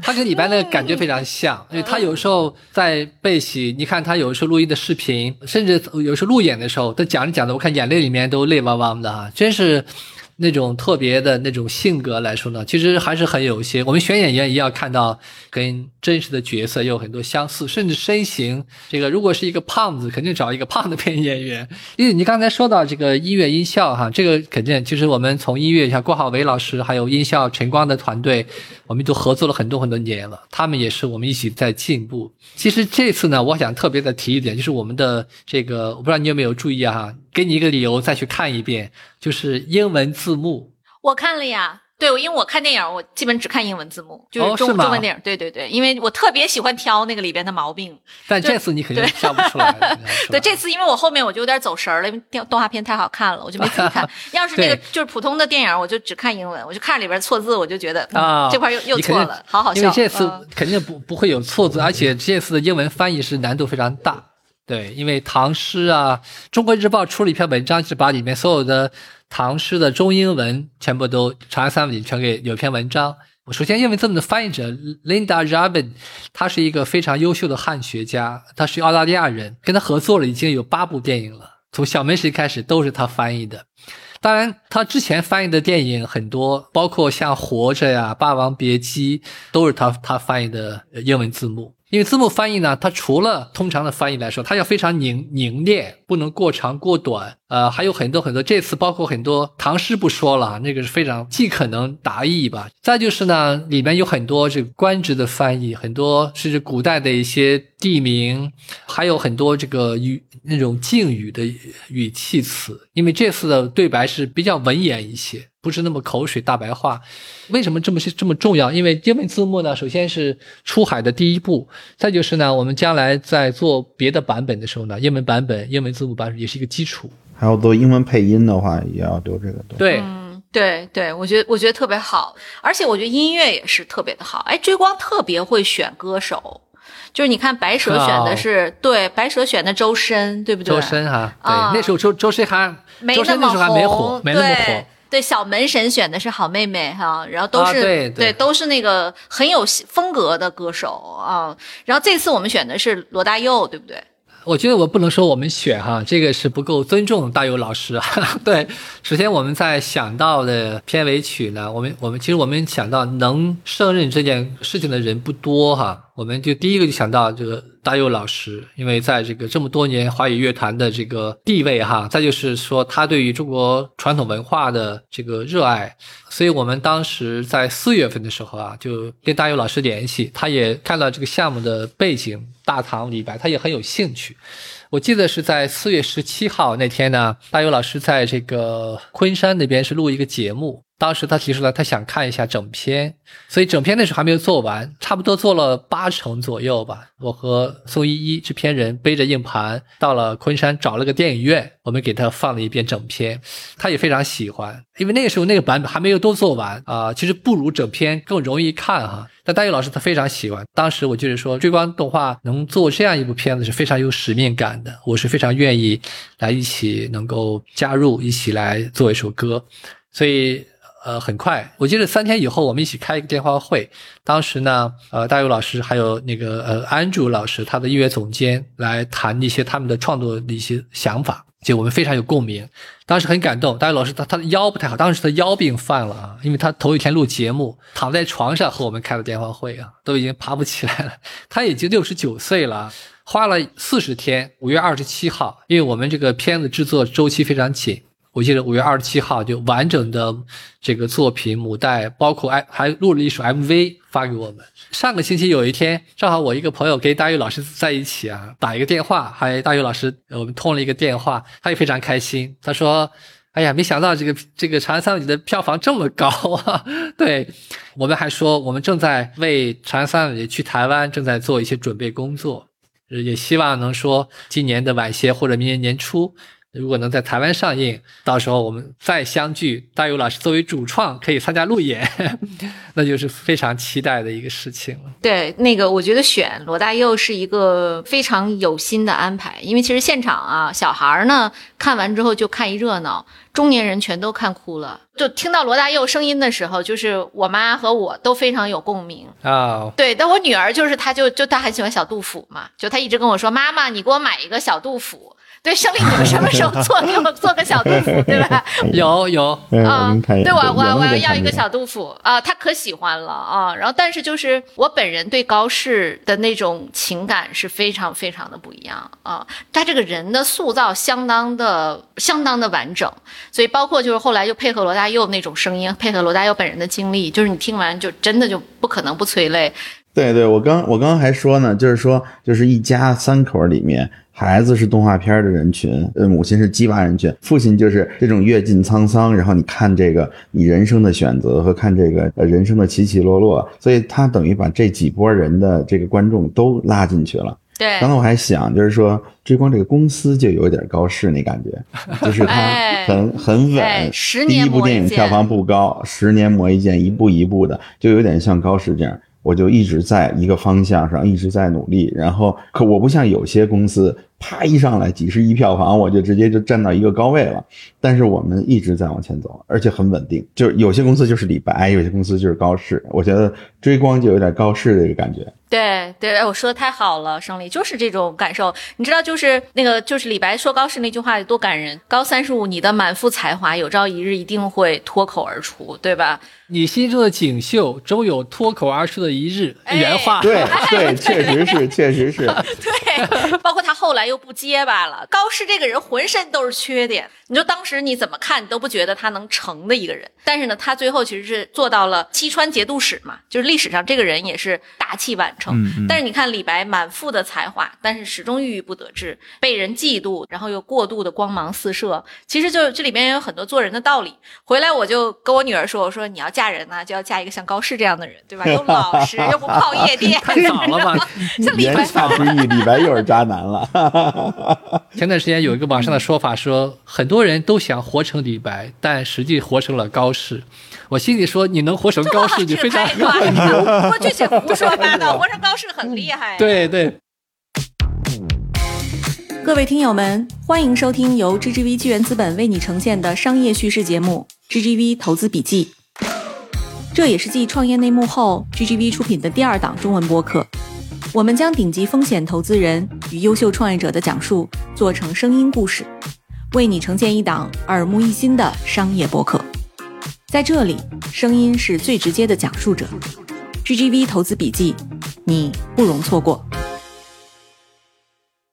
他跟李白那个感觉非常像，因为他有时候在背戏，你看他有时候录音的视频，甚至有时候路演的时候，他讲着讲着，我看眼泪里面都泪汪汪的哈，真是。那种特别的那种性格来说呢，其实还是很有一些。我们选演员也要看到跟真实的角色有很多相似，甚至身形。这个如果是一个胖子，肯定找一个胖的配音演员。因为你刚才说到这个音乐音效哈，这个肯定其实我们从音乐像郭浩伟老师还有音效陈光的团队，我们都合作了很多很多年了，他们也是我们一起在进步。其实这次呢，我想特别的提一点，就是我们的这个，我不知道你有没有注意啊，给你一个理由再去看一遍，就是英文字幕。我看了呀，对，因为我看电影，我基本只看英文字幕，就是中、中文电影。对对对，因为我特别喜欢挑那个里边的毛病。但这次你肯定挑不出来。对，这次因为我后面我就有点走神儿了，因为电动画片太好看了，我就没仔细看。要是那个就是普通的电影，我就只看英文，我就看里边错字，我就觉得、嗯啊，这块又又错了，好好笑。因为这次嗯肯定不不会有错字，而且这次的英文翻译是难度非常大。对，因为唐诗啊，《中国日报》出了一篇文章，是把里面所有的唐诗的中英文全部都长安三万里全给有篇文章。我首先英文字母的翻译者 Linda Rabin，他是一个非常优秀的汉学家，他是澳大利亚人，跟他合作了已经有八部电影了，从小门神开始都是他翻译的。当然，他之前翻译的电影很多，包括像《活着》呀、《霸王别姬》，都是他他翻译的英文字幕。因为字幕翻译呢，它除了通常的翻译来说，它要非常凝凝练，不能过长过短。呃，还有很多很多，这次包括很多唐诗不说了，那个是非常既可能达意吧。再就是呢，里面有很多这个官职的翻译，很多是古代的一些地名，还有很多这个语那种敬语的语气词。因为这次的对白是比较文言一些，不是那么口水大白话。为什么这么是这么重要？因为英文字幕呢，首先是出海的第一步，再就是呢，我们将来在做别的版本的时候呢，英文版本、英文字幕版本也是一个基础。还要做英文配音的话，也要留这个东西。对，嗯，对对，我觉得我觉得特别好，而且我觉得音乐也是特别的好。哎，追光特别会选歌手，就是你看白蛇选的是、对，白蛇选的周深，对不对？周深哈，对，啊那时候周周深还没周深那时候还没火红，没那么对火。对，小门神选的是好妹妹哈，然后都是、啊对对都是那个很有风格的歌手啊。然后这次我们选的是罗大佑，对不对？我觉得我不能说我们选哈，这个是不够尊重大佑老师啊。对，首先我们在想到的片尾曲呢，我们我们其实我们想到能胜任这件事情的人不多哈，我们就第一个就想到这个大佑老师，因为在这个这么多年华语乐坛的这个地位哈，再就是说他对于中国传统文化的这个热爱，所以我们当时在四月份的时候啊，就跟大佑老师联系，他也看到这个项目的背景，大唐李白，他也很有兴趣。我记得是在四月十七号那天呢，大佑老师在这个昆山那边是录一个节目，当时他提出来他想看一下整篇，所以整篇那时候还没有做完，差不多做了八成左右吧。我和宋依依制片人背着硬盘到了昆山，找了个电影院，我们给他放了一遍整篇，他也非常喜欢，因为那个时候那个版本还没有都做完啊、其实不如整篇更容易看哈。但大佑老师他非常喜欢，当时我就是说追光动画能做这样一部片子是非常有使命感的，我是非常愿意来一起能够加入，一起来做一首歌，所以。呃，很快，我记得三天以后，我们一起开一个电话会。当时呢，呃，大佑老师还有那个呃安竹老师，他的音乐总监来谈一些他们的创作的一些想法，就我们非常有共鸣。当时很感动，大佑老师他他的腰不太好，当时他腰病犯了啊，因为他头一天录节目，躺在床上和我们开了电话会啊，都已经爬不起来了。他已经六十九岁了，花了四十天，五月二十七号，因为我们这个片子制作周期非常紧。我记得五月二十七号就完整的这个作品母带，包括还还录了一首 MV 发给我们。上个星期有一天，正好我一个朋友跟大佑老师在一起啊，打一个电话，还大佑老师我们通了一个电话，他也非常开心。他说：“哎呀，没想到这个这个《长安三万里》的票房这么高啊！对我们还说，我们正在为《长安三万里》去台湾正在做一些准备工作，也希望能说今年的晚些或者明年年初。如果能在台湾上映，到时候我们再相聚，大佑老师作为主创可以参加路演，那就是非常期待的一个事情了。对，那个我觉得选罗大佑是一个非常有心的安排，因为其实现场啊，小孩儿呢看完之后就看一热闹，中年人全都看哭了。就听到罗大佑声音的时候，就是我妈和我都非常有共鸣啊。对，但我女儿就是她就就她很喜欢小杜甫嘛，就她一直跟我说：“妈妈，你给我买一个小杜甫。”对，胜利，你们什么时候 做给我做个小杜甫，对吧？有有啊，对我我我要要一个小杜甫啊，他可喜欢了啊。然后，但是就是我本人对高适的那种情感是非常非常的不一样啊。他这个人的塑造相当的相当的完整，所以包括就是后来又配合罗大佑那种声音，配合罗大佑本人的经历，就是你听完就真的就不可能不催泪。对对，我刚我刚刚还说呢，就是说就是一家三口里面。孩子是动画片的人群，呃，母亲是鸡娃人群，父亲就是这种阅尽沧桑，然后你看这个你人生的选择和看这个呃人生的起起落落，所以他等于把这几波人的这个观众都拉进去了。对，刚才我还想，就是说追光这个公司就有点高市那感觉，就是它很很稳，第一部电影票房不高，十年磨一剑，一步一步的，就有点像高市这样。我就一直在一个方向上一直在努力，然后可我不像有些公司，啪一上来几十亿票房，我就直接就站到一个高位了。但是我们一直在往前走，而且很稳定。就有些公司就是李白，有些公司就是高适。我觉得追光就有点高适的一个感觉。对对，我说的太好了，胜利就是这种感受。你知道，就是那个就是李白说高适那句话有多感人。高三十五，你的满腹才华，有朝一日一定会脱口而出，对吧？你心中的锦绣，终有脱口而出的一日。原话，对 对，确实是，确实是。对，包括他后来又不结巴了。高适这个人浑身都是缺点，你说当时你怎么看，你都不觉得他能成的一个人。但是呢，他最后其实是做到了西川节度使嘛，就是历史上这个人也是大器晚成。但是你看李白满腹的才华，但是始终郁郁不得志，被人嫉妒，然后又过度的光芒四射。其实就这里面也有很多做人的道理。回来我就跟我女儿说，我说你要嫁。人呢，就要嫁一个像高适这样的人，对吧？又老实，又不 泡夜店，太早了吧？像李白，李白又是渣男了。前段时间有一个网上的说法，说很多人都想活成李白，但实际活成了高适。我心里说，你能活成高适，你非常 牛。我这些胡说八道，活成高适很厉害。对对。各位听友们，欢迎收听由 GGV 纪元资本为你呈现的商业叙事节目《GGV 投资笔记》。这也是继创业内幕后，GGV 出品的第二档中文播客。我们将顶级风险投资人与优秀创业者的讲述做成声音故事，为你呈现一档耳目一新的商业播客。在这里，声音是最直接的讲述者。GGV 投资笔记，你不容错过。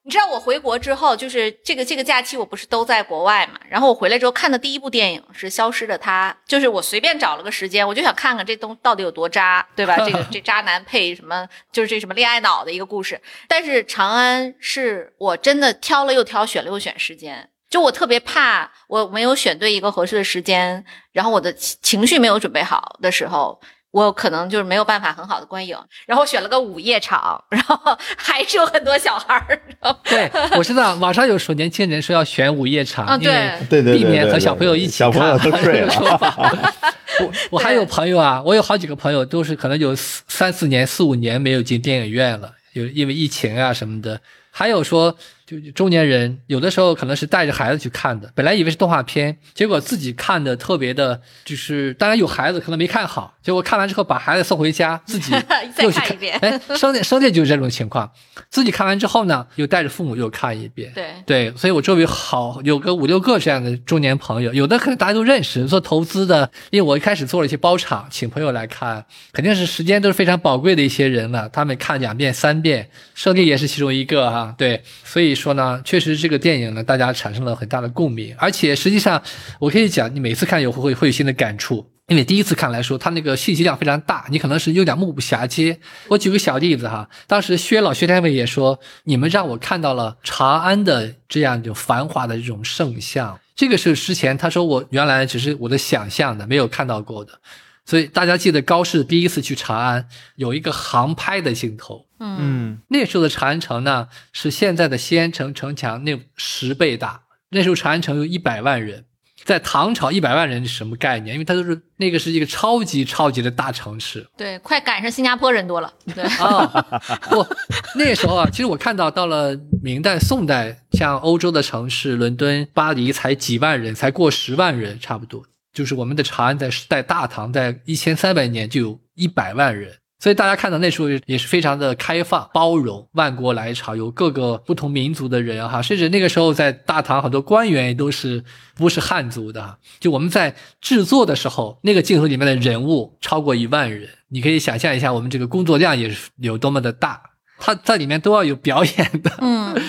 你知道我回国之后，就是这个这个假期，我不是都在国外嘛？然后我回来之后看的第一部电影是《消失的她》，就是我随便找了个时间，我就想看看这东到底有多渣，对吧？这个这渣男配什么，就是这什么恋爱脑的一个故事。但是长安是我真的挑了又挑，选了又选时间，就我特别怕我没有选对一个合适的时间，然后我的情绪没有准备好的时候。我可能就是没有办法很好的观影，然后选了个午夜场，然后 还是有很多小孩儿。对，我知道网上有说年轻人说要选午夜场，对对对，避免和小朋友一起看。小朋友都睡了。我我还有朋友啊，我有好几个朋友都是可能有三四年、四五年没有进电影院了，有因为疫情啊什么的。还有说，就中年人有的时候可能是带着孩子去看的，本来以为是动画片，结果自己看的特别的，就是当然有孩子可能没看好，结果看完之后把孩子送回家，自己 又去看一遍。哎，生电生电就是这种情况，自己看完之后呢，又带着父母又看一遍。对对，所以我周围好有个五六个这样的中年朋友，有的可能大家都认识，做投资的，因为我一开始做了一些包场，请朋友来看，肯定是时间都是非常宝贵的一些人了，他们看两遍三遍，生电也是其中一个哈。对，所以说呢，确实这个电影呢，大家产生了很大的共鸣，而且实际上，我可以讲，你每次看有会会有新的感触，因为第一次看来说，它那个信息量非常大，你可能是有点目不暇接。我举个小例子哈，当时薛老薛天伟也说，你们让我看到了长安的这样就繁华的这种盛象。这个是之前他说我原来只是我的想象的，没有看到过的。所以大家记得高适第一次去长安有一个航拍的镜头，嗯嗯那时候的长安城呢是现在的西安城城墙那十倍大，那时候长安城有一百万人。在唐朝，一百万人是什么概念？因为它都是那个是一个超级超级的大城市，对，快赶上新加坡人多了。对，啊，不，那时候啊，其实我看到到了明代、宋代，像欧洲的城市，伦敦、巴黎才几万人，才过十万人，差不多。就是我们的长安在在大唐在一千三百年就有一百万人，所以大家看到那时候也是非常的开放、包容，万国来朝，有各个不同民族的人哈，甚至那个时候在大唐很多官员也都是不是汉族的。就我们在制作的时候，那个镜头里面的人物超过一万人，你可以想象一下我们这个工作量也是有多么的大，他在里面都要有表演的。嗯，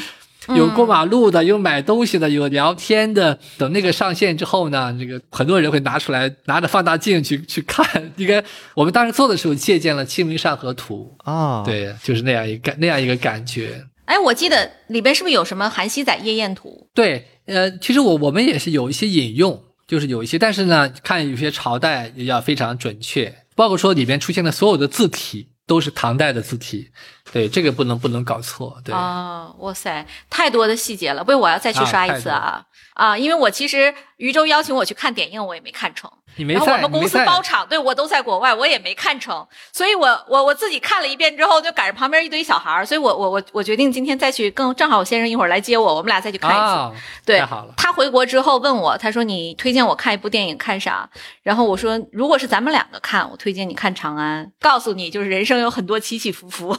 有过马路的，有买东西的，有聊天的。等那个上线之后呢，这个很多人会拿出来，拿着放大镜去去看。应该我们当时做的时候借鉴了《清明上河图啊》，，，对，就是那样一个那样一个感觉。哎，我记得里边是不是有什么《韩熙载夜宴图对，呃，其实我我们也是有一些引用，就是有一些，但是呢，看有些朝代也要非常准确，包括说里边出现的所有的字体都是唐代的字体，对，这个不能不能搞错，》？对。啊，哇塞，太多的细节了，不我要再去刷一次啊啊！因为我其实余舟邀请我去看点映，我也没看成。你没在，然后我们公司包场，对我都在国外，我也没看成，所以我我我自己看了一遍之后，就赶上旁边一堆小孩儿，所以我我我我决定今天再去，更正好我先生一会儿来接我，我们俩再去看一次。啊，对他回国之后问我，他说你推荐我看一部电影看啥？然后我说如果是咱们两个看，我推荐你看《长安》，告诉你就是人生有很多起起伏伏。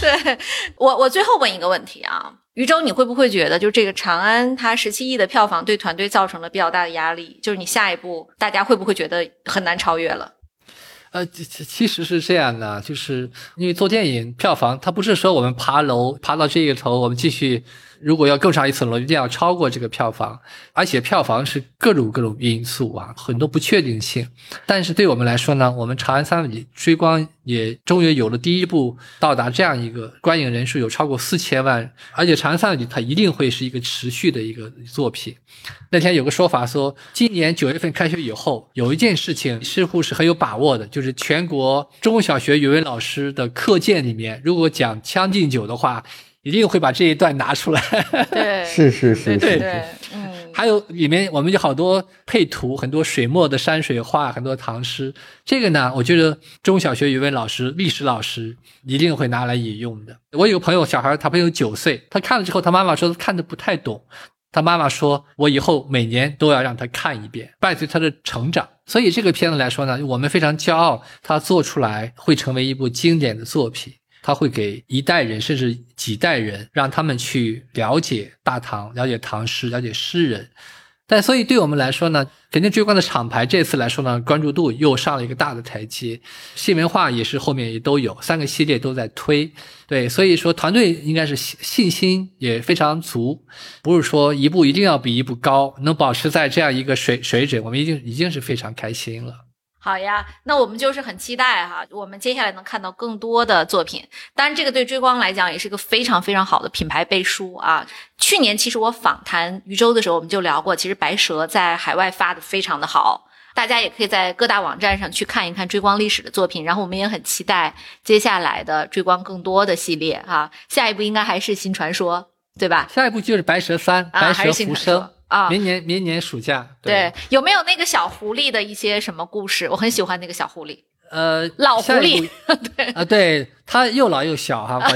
对我我最后问一个问题啊，余舟，你会不会觉得就这个《长安》它十七亿的票房对团队造成了比较大的压力？就是你下一步大家会不会觉得很难超越了？呃，其其实是这样的，就是因为做电影票房，它不是说我们爬楼爬到这一头，我们继续，如果要更上一层楼，一定要超过这个票房，而且票房是各种各种因素啊，很多不确定性。但是对我们来说呢，我们《长安三万里追光》也终于有了第一部到达这样一个观影人数有超过四千万，而且《长安三万里》它一定会是一个持续的一个作品。那天有个说法说，今年九月份开学以后，有一件事情似乎是很有把握的，就是全国中小学语文老师的课件里面，如果讲《将进酒》的话，一定会把这一段拿出来。对，是是是是，对对，嗯，还有里面我们有好多配图，很多水墨的山水画，很多唐诗。这个呢，我觉得中小学语文老师、历史老师一定会拿来引用的。我有个朋友，小孩，他朋友九岁，他看了之后，他妈妈说看的不太懂。他妈妈说：“我以后每年都要让他看一遍，伴随他的成长。”所以这个片子来说呢，我们非常骄傲，他做出来会成为一部经典的作品。他会给一代人甚至几代人，让他们去了解大唐，了解唐诗，了解诗人。但所以对我们来说呢，肯定追光的厂牌这次来说呢，关注度又上了一个大的台阶。新文化也是后面也都有三个系列都在推，对，所以说团队应该是信信心也非常足，不是说一步一定要比一步高，能保持在这样一个水水准，我们已经已经是非常开心了。好呀，那我们就是很期待哈，我们接下来能看到更多的作品。当然，这个对追光来讲也是一个非常非常好的品牌背书啊。去年其实我访谈余舟的时候，我们就聊过，其实白蛇在海外发的非常的好，大家也可以在各大网站上去看一看追光历史的作品。然后我们也很期待接下来的追光更多的系列哈、下一步应该还是新传说，对吧？下一步就是白蛇三、啊，白蛇浮生啊。明年明年暑假。对，有没有那个小狐狸的一些什么故事？我很喜欢那个小狐狸。呃，老狐狸 对啊，对，它又老又小哈。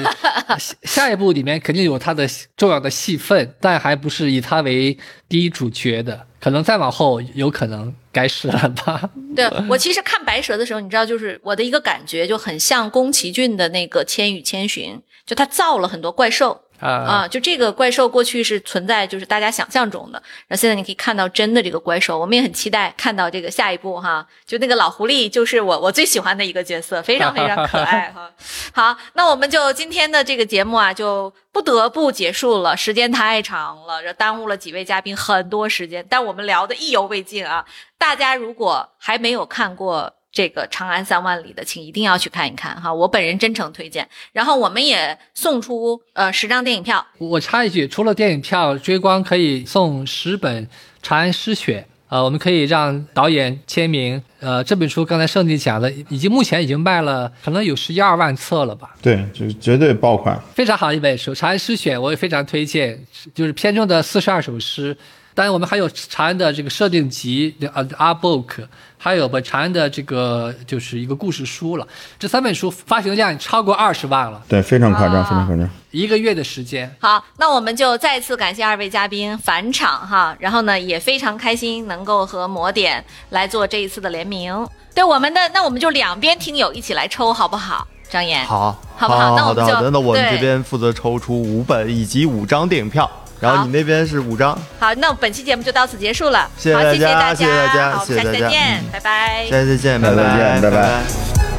我下下一部里面肯定有他的重要的戏份，但还不是以他为第一主角的，可能再往后有可能该是了吧。对我其实看白蛇的时候，你知道，就是我的一个感觉就很像宫崎骏的那个《千与千寻》，就他造了很多怪兽。啊啊，就这个怪兽过去是存在，就是大家想象中的，然后现在你可以看到真的这个怪兽，我们也很期待看到这个下一步哈，就那个老狐狸就是我我最喜欢的一个角色，非常非常可爱哈。好，那我们就今天的这个节目啊，就不得不结束了，时间太长了，这耽误了几位嘉宾很多时间，但我们聊的意犹未尽啊。大家如果还没有看过。这个《长安三万里》的，请一定要去看一看哈，我本人真诚推荐。然后我们也送出呃十张电影票，我插一句，除了电影票，追光可以送十本《长安诗选》。呃，我们可以让导演签名。呃，这本书刚才圣地讲了，已经目前已经卖了，可能有十一二万册了吧？对，就是绝对爆款，非常好一本书，《长安诗选》我也非常推荐，就是片中的四十二首诗。当然，我们还有长安的这个设定集，呃，Art Book，还有把长安的这个就是一个故事书了。这三本书发行量超过二十万了，对，非常夸张，啊非常夸张。一个月的时间。好，那我们就再次感谢二位嘉宾返场哈，然后呢也非常开心能够和魔点来做这一次的联名。对我们的，那我们就两边听友一起来抽，好不好？张岩，好，好不好好那我们就好的好的，那我们这边负责抽出五本以及五张电影票，然后你那边是五张，好，那本期节目就到此结束了。谢谢好，谢大家谢谢大家好，我们下期谢谢大家再见，嗯拜拜。下期再见，拜拜拜拜